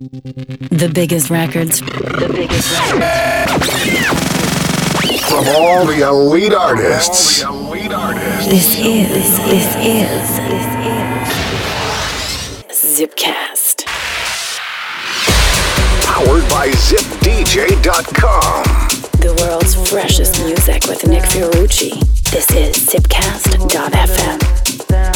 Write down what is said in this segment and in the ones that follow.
The biggest records. The biggest records. From all the elite artists. All the elite artists. This is, this is, this is Zipcast. Powered by ZipDJ.com. The world's freshest music with Nick Fiorucci. This is Zipcast.fm.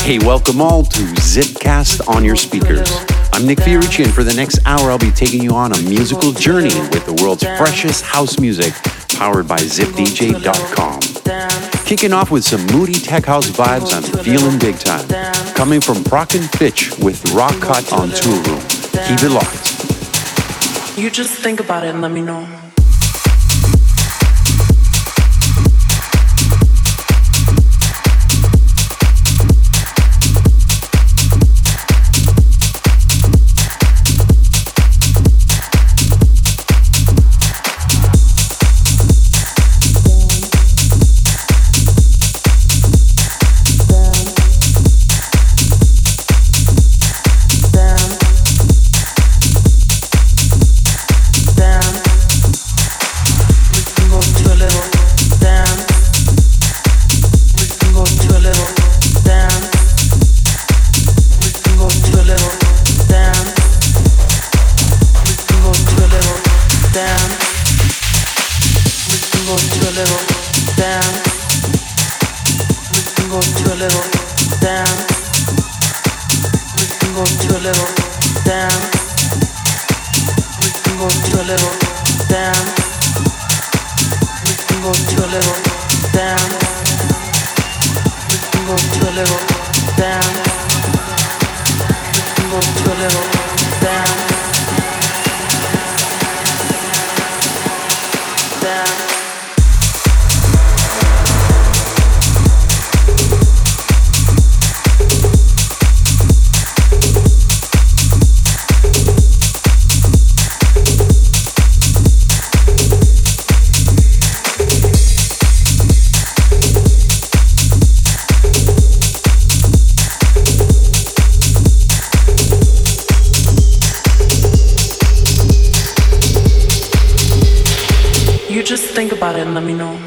Hey, welcome all to Zipcast on your speakers. I'm Nick Fiorucci, and for the next hour, I'll be taking you on a musical journey with the world's freshest house music, powered by ZipDJ.com. Kicking off with some moody tech house vibes, I'm feeling big time. Coming from Brock and Fitch with Rock Cut on Tool Room. Keep it locked. You just think about it and let me know. down pare, andamino.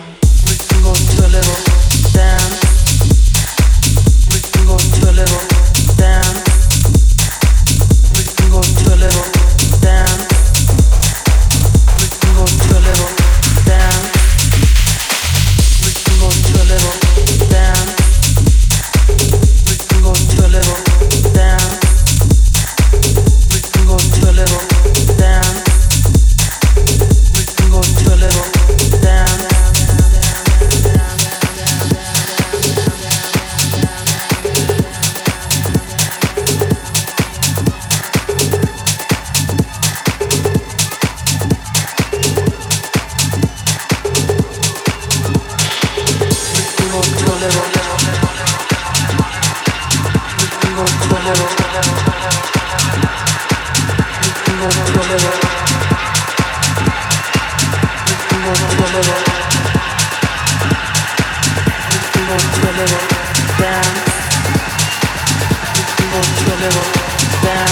down.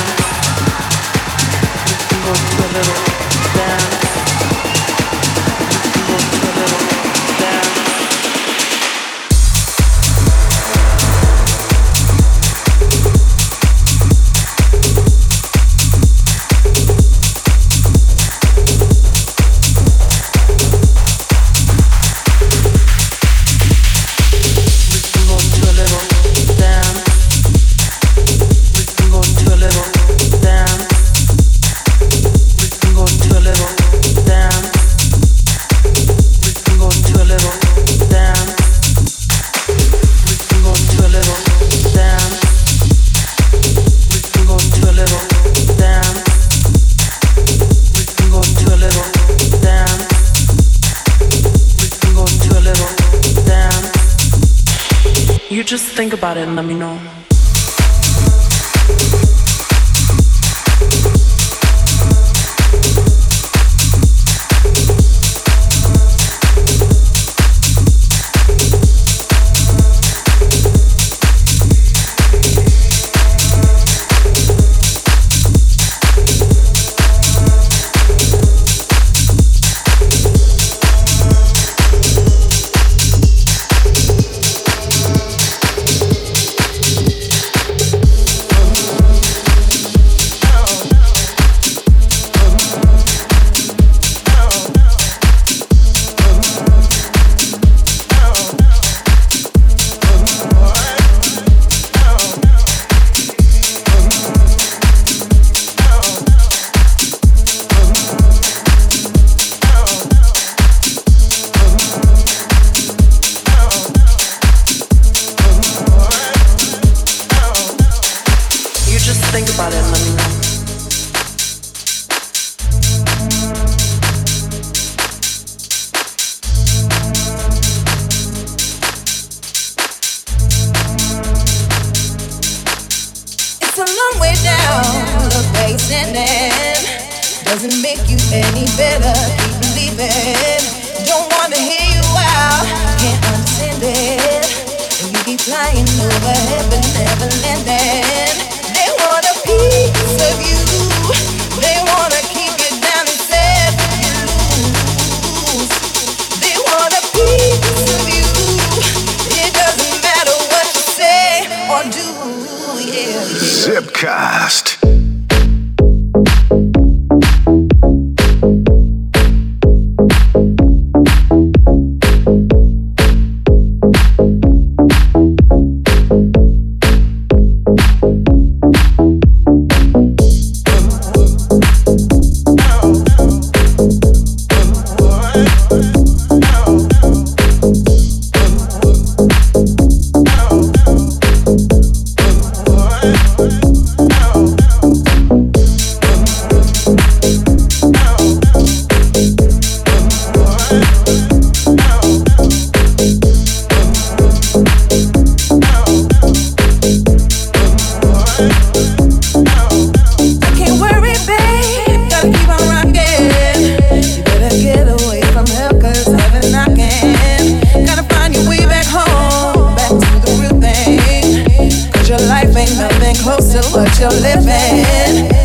Go to a little. About it and let me know. parece a mim. Zipcast. Ain't nothing close to what you're living.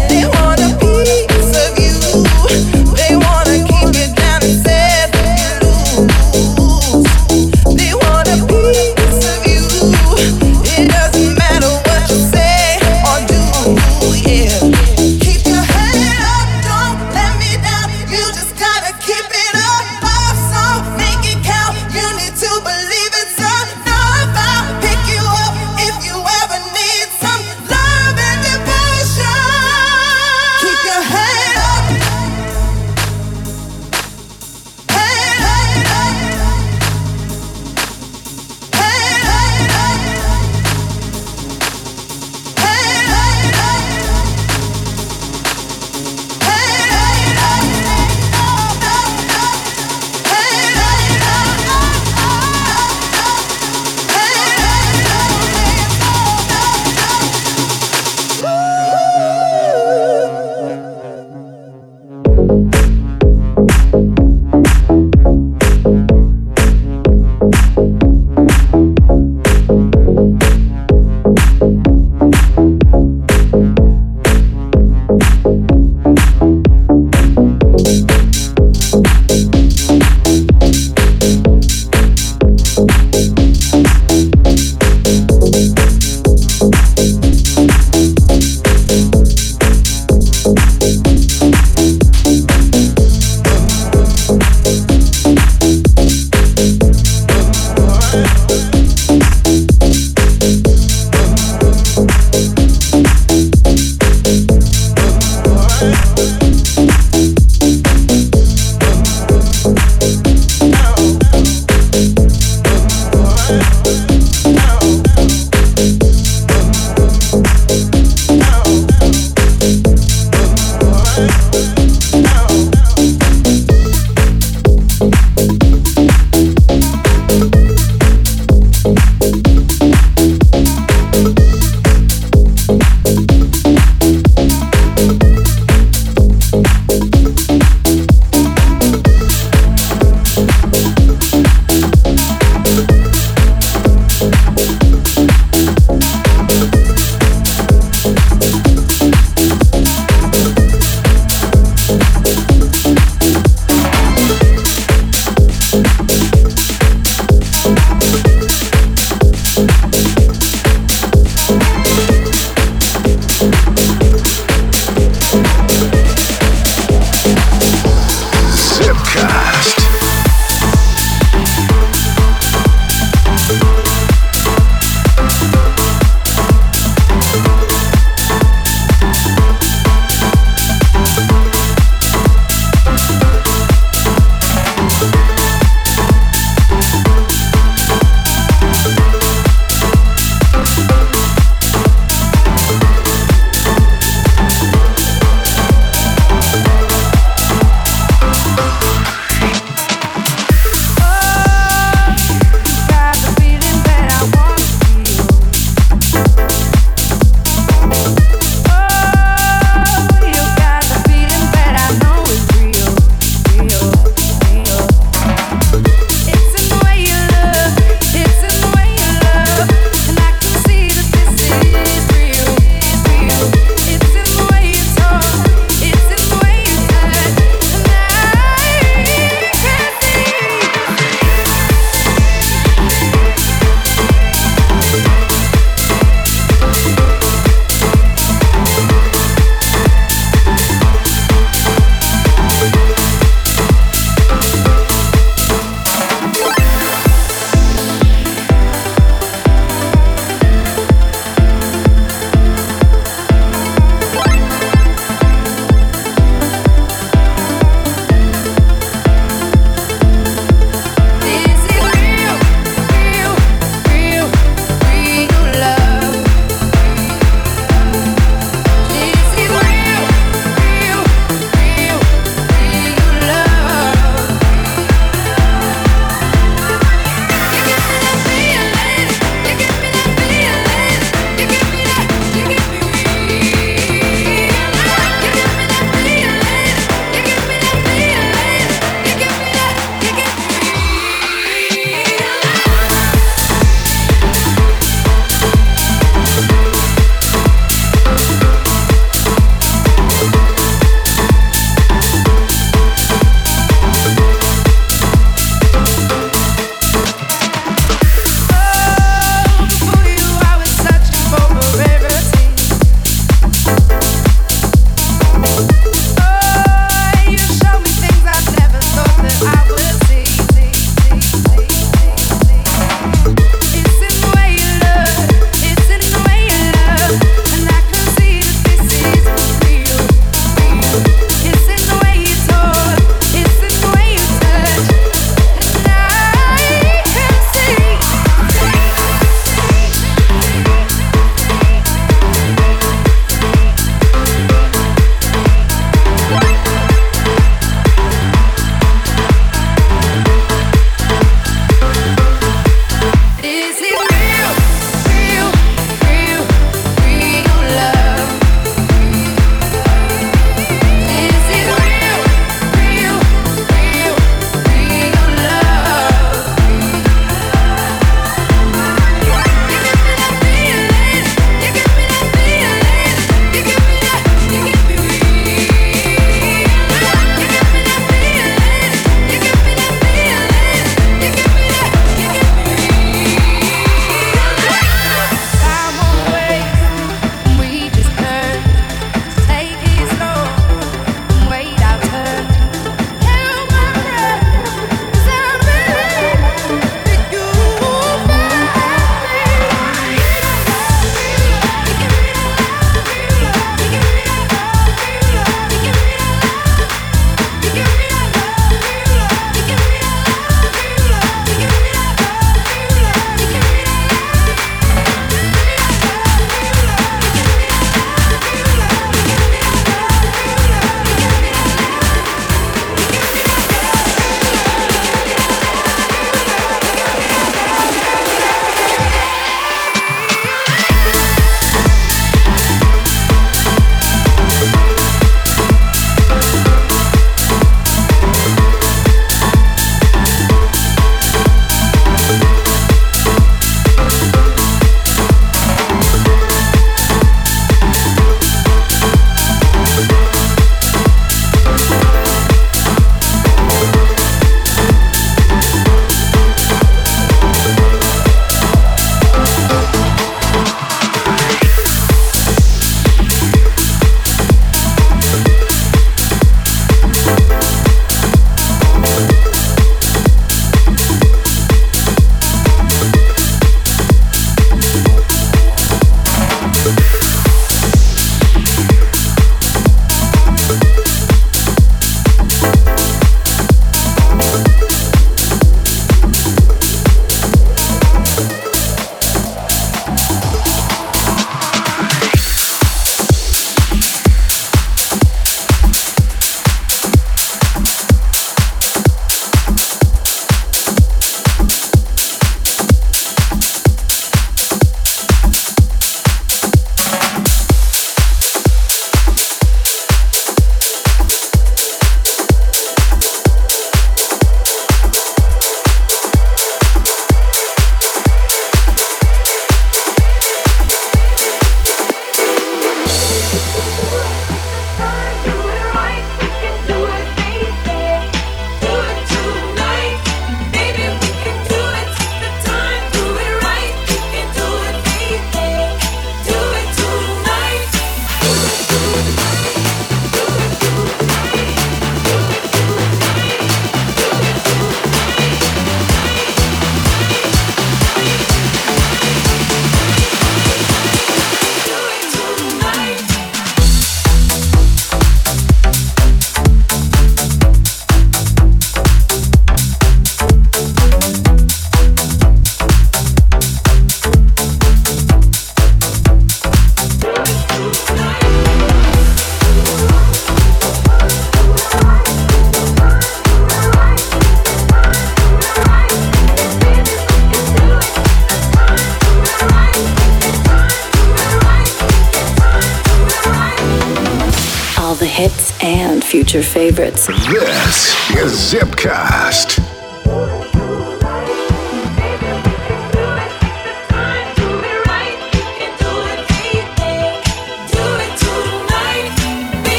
Favorites. This is Zipcast.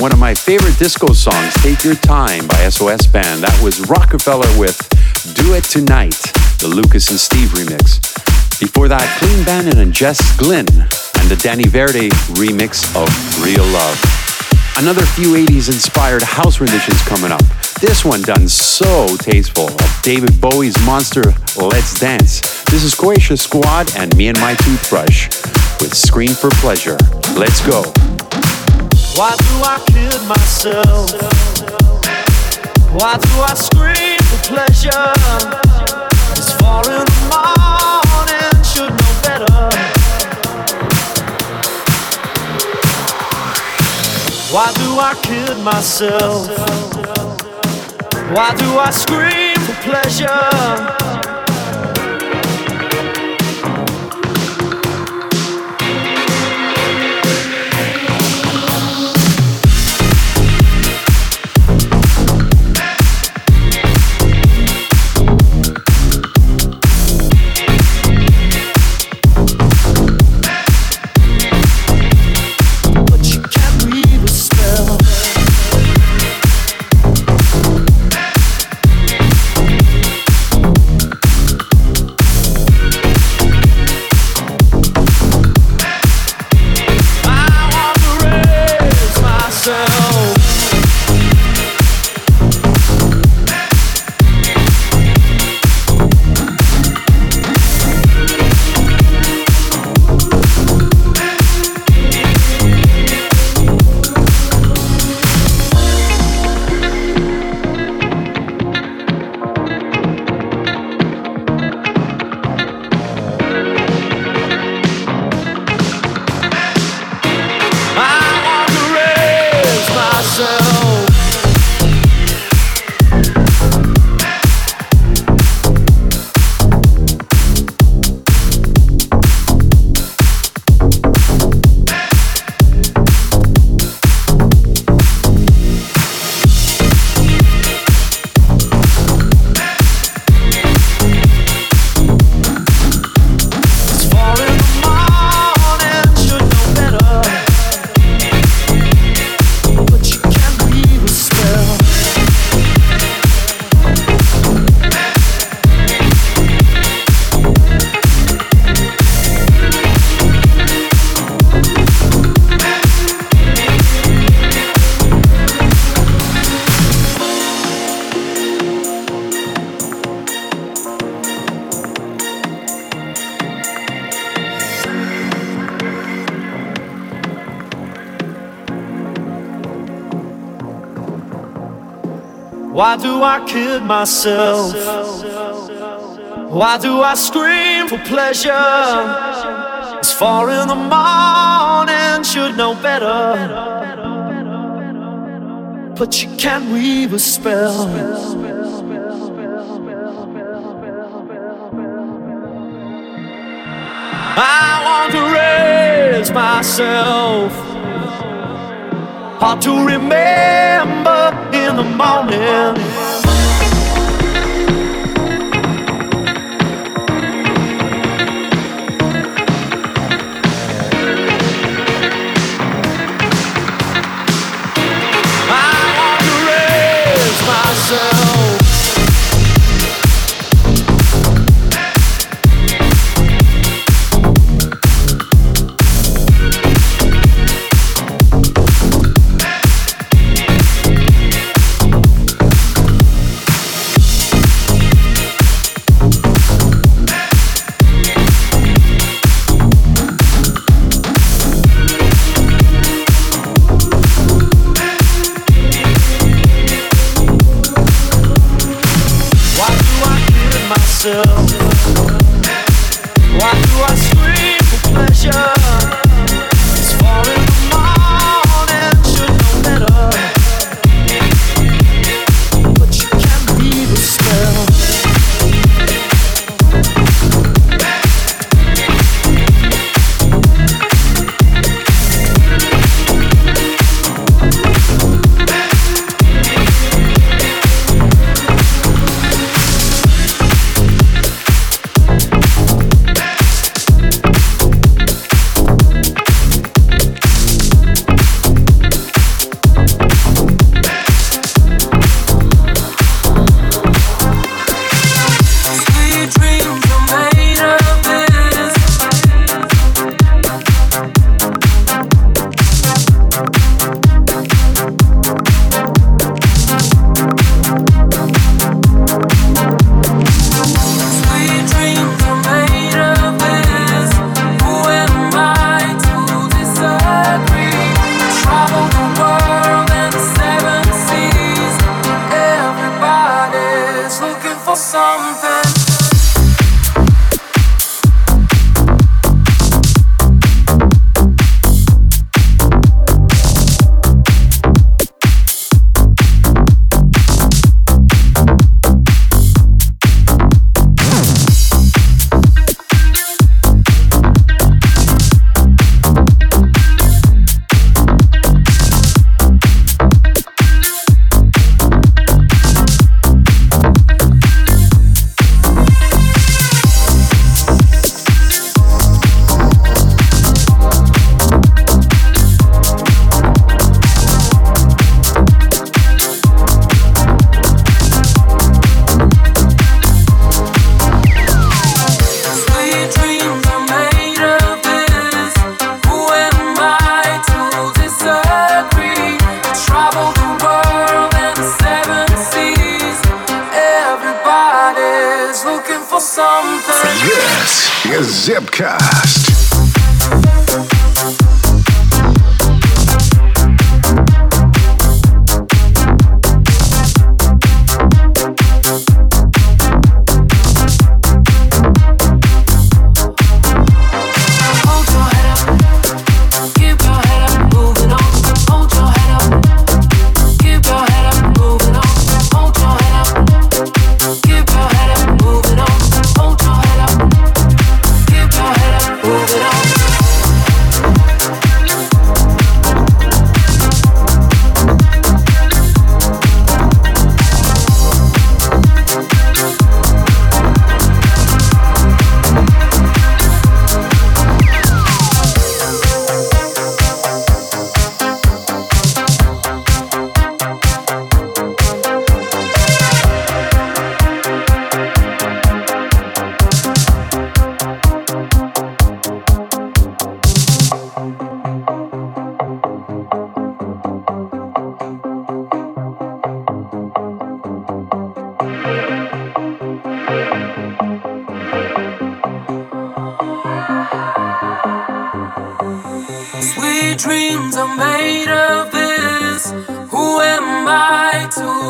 One of my favorite disco songs, Take Your Time by SOS Band. That was Rockefeller with Do It Tonight, the Lucas and Steve remix. Before that, Clean Bandit and Jess Glynne and the Danny Verde remix of Real Love. Another few 80s inspired house renditions coming up. This one done so tasteful of David Bowie's monster Let's Dance. This is Croatia Squad and Me and My Toothbrush with Scream for Pleasure. Let's go. Why do I kid myself? Why do I scream for pleasure? It's four in the morning, should know better. Why do I kid myself? Why do I scream for pleasure? Do I kid myself? Why do I scream for pleasure? It's four in the morning, should know better. But you can't weave a spell. I want to raise myself. Hard to remember in the morning.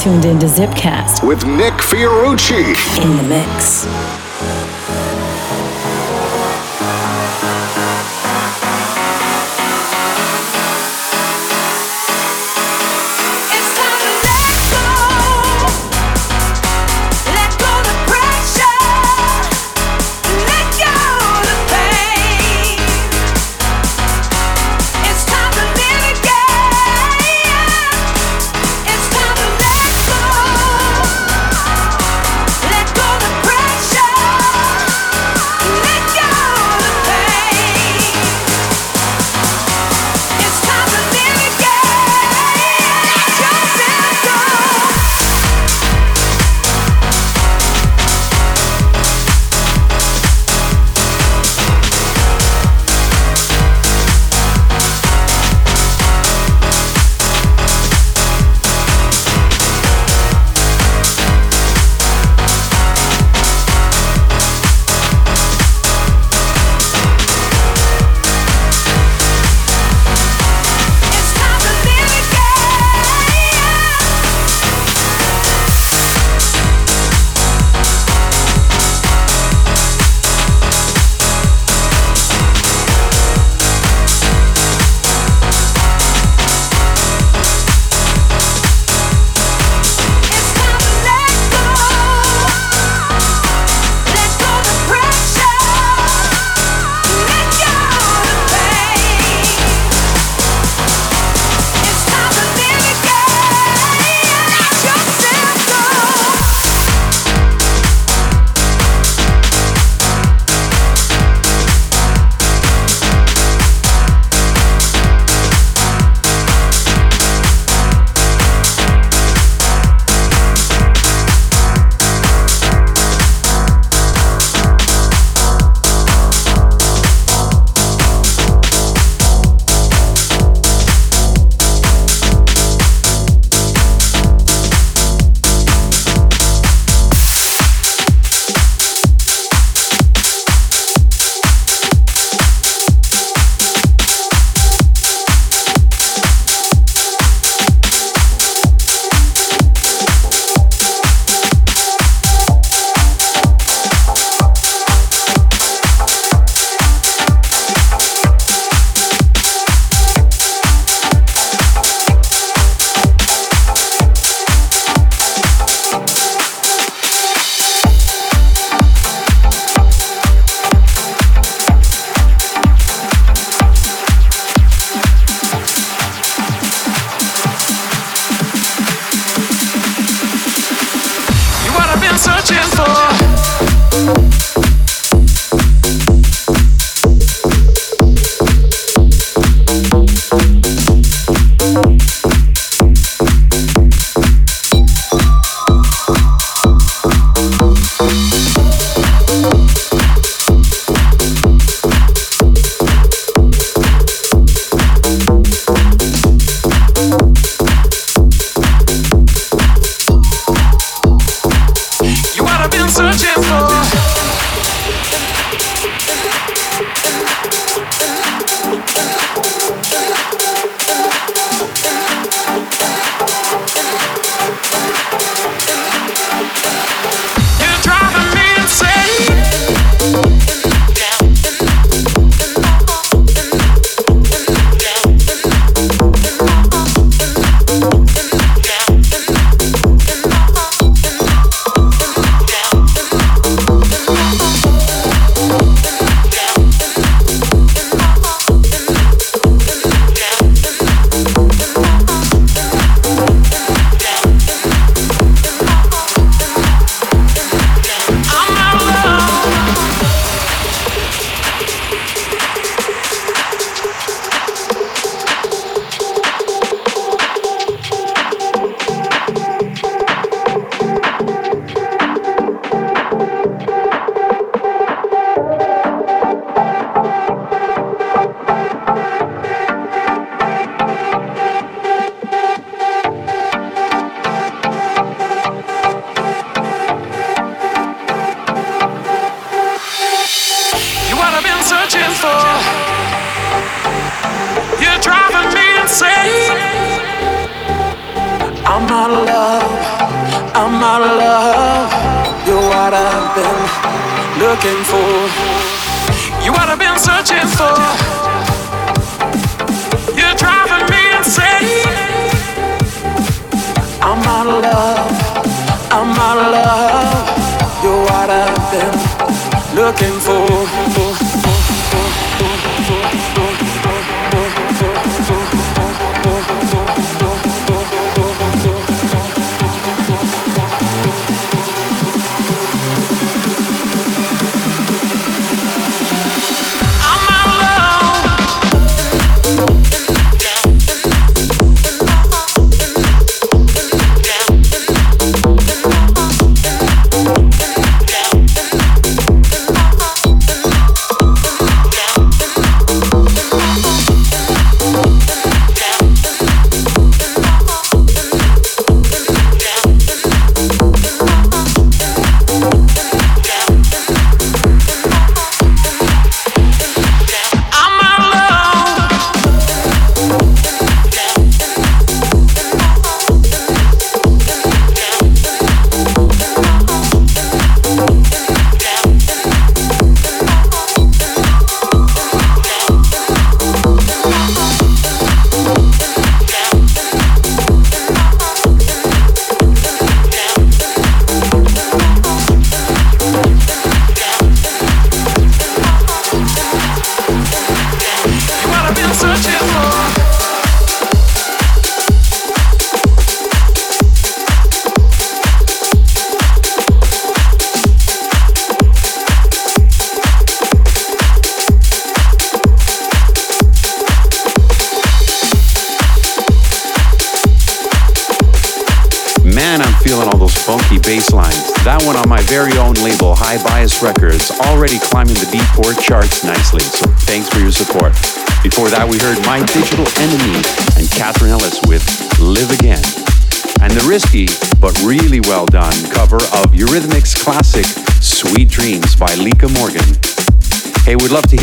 tuned into Zipcast with Nick Fiorucci in the mix.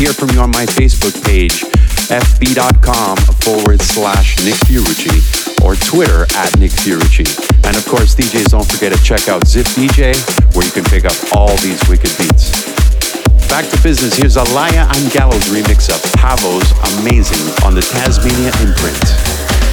Hear from you on my Facebook page, fb.com forward slash Nick Fiorucci or Twitter at Nick Fiorucci. And of course, DJs, don't forget to check out Zip DJ, where you can pick up all these wicked beats. Back to business, here's a Laya and Gallows remix of Pavo's Amazing on the Tasmania imprint.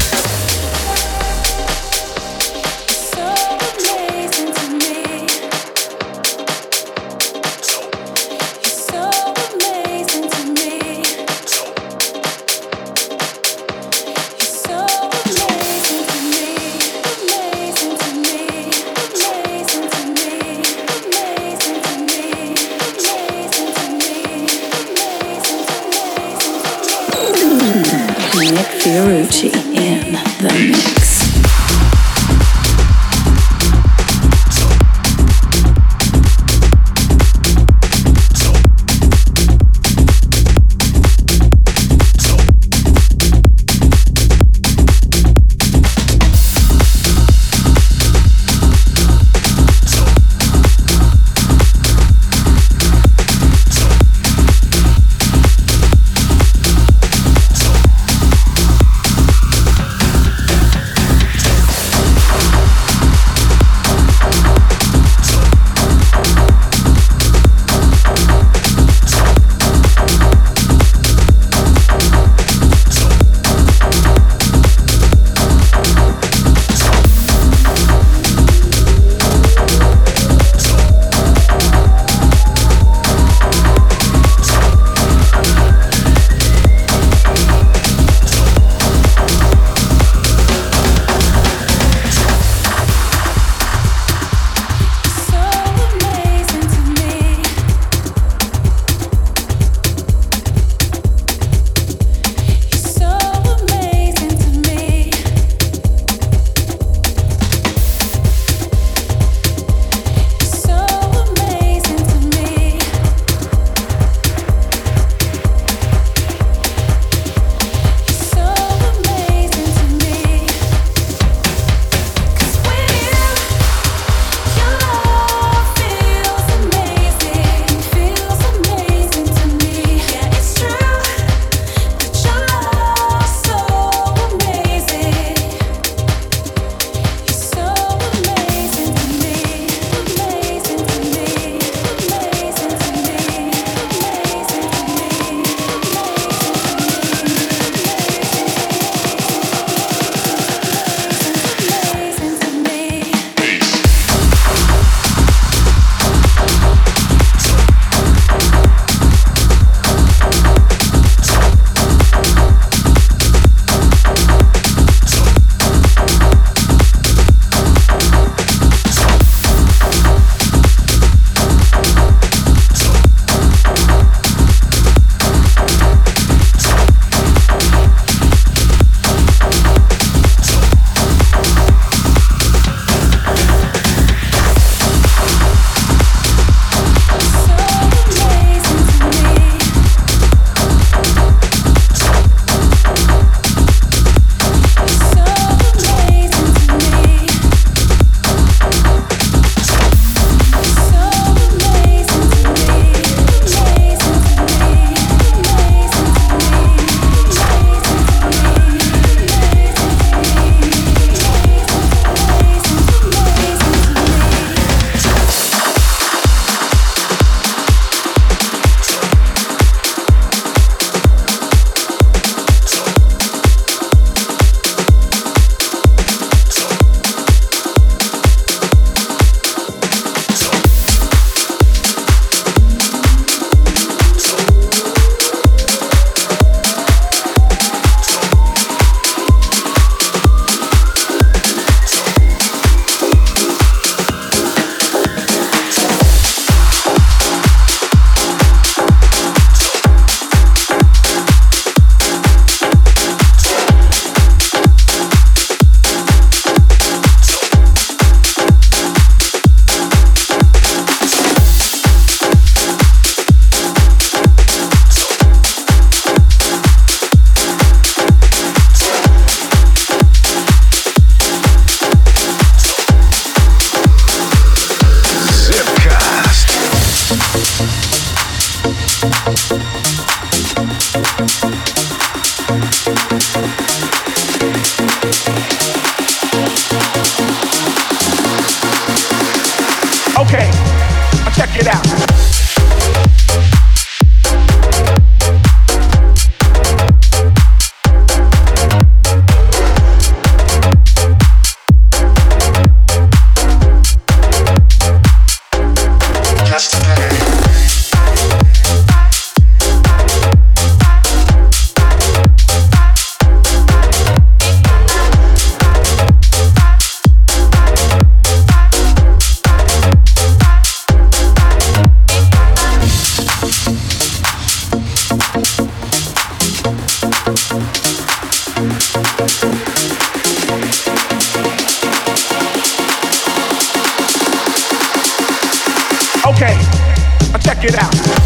it out.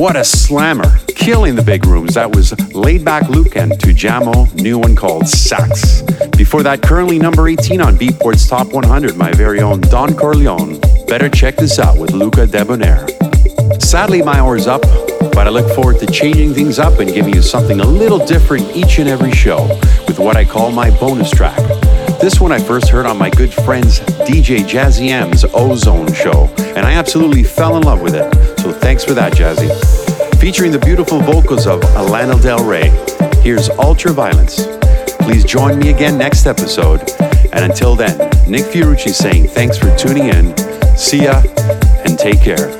What a slammer! Killing the big rooms. That was Laidback Luke and Tujamo, new one called Sax. Before that, currently number 18 on Beatport's Top 100, my very own Don Corleone. Better check this out with Luca Debonaire. Sadly, my hour's up, but I look forward to changing things up and giving you something a little different each and every show with what I call my bonus track. This one I first heard on my good friend's DJ Jazzy M's Ozone show, and I absolutely fell in love with it. Thanks for that, Jazzy. Featuring the beautiful vocals of Alana Del Rey, here's Ultra Violence. Please join me again next episode. And until then, Nick Fiorucci saying thanks for tuning in. See ya and take care.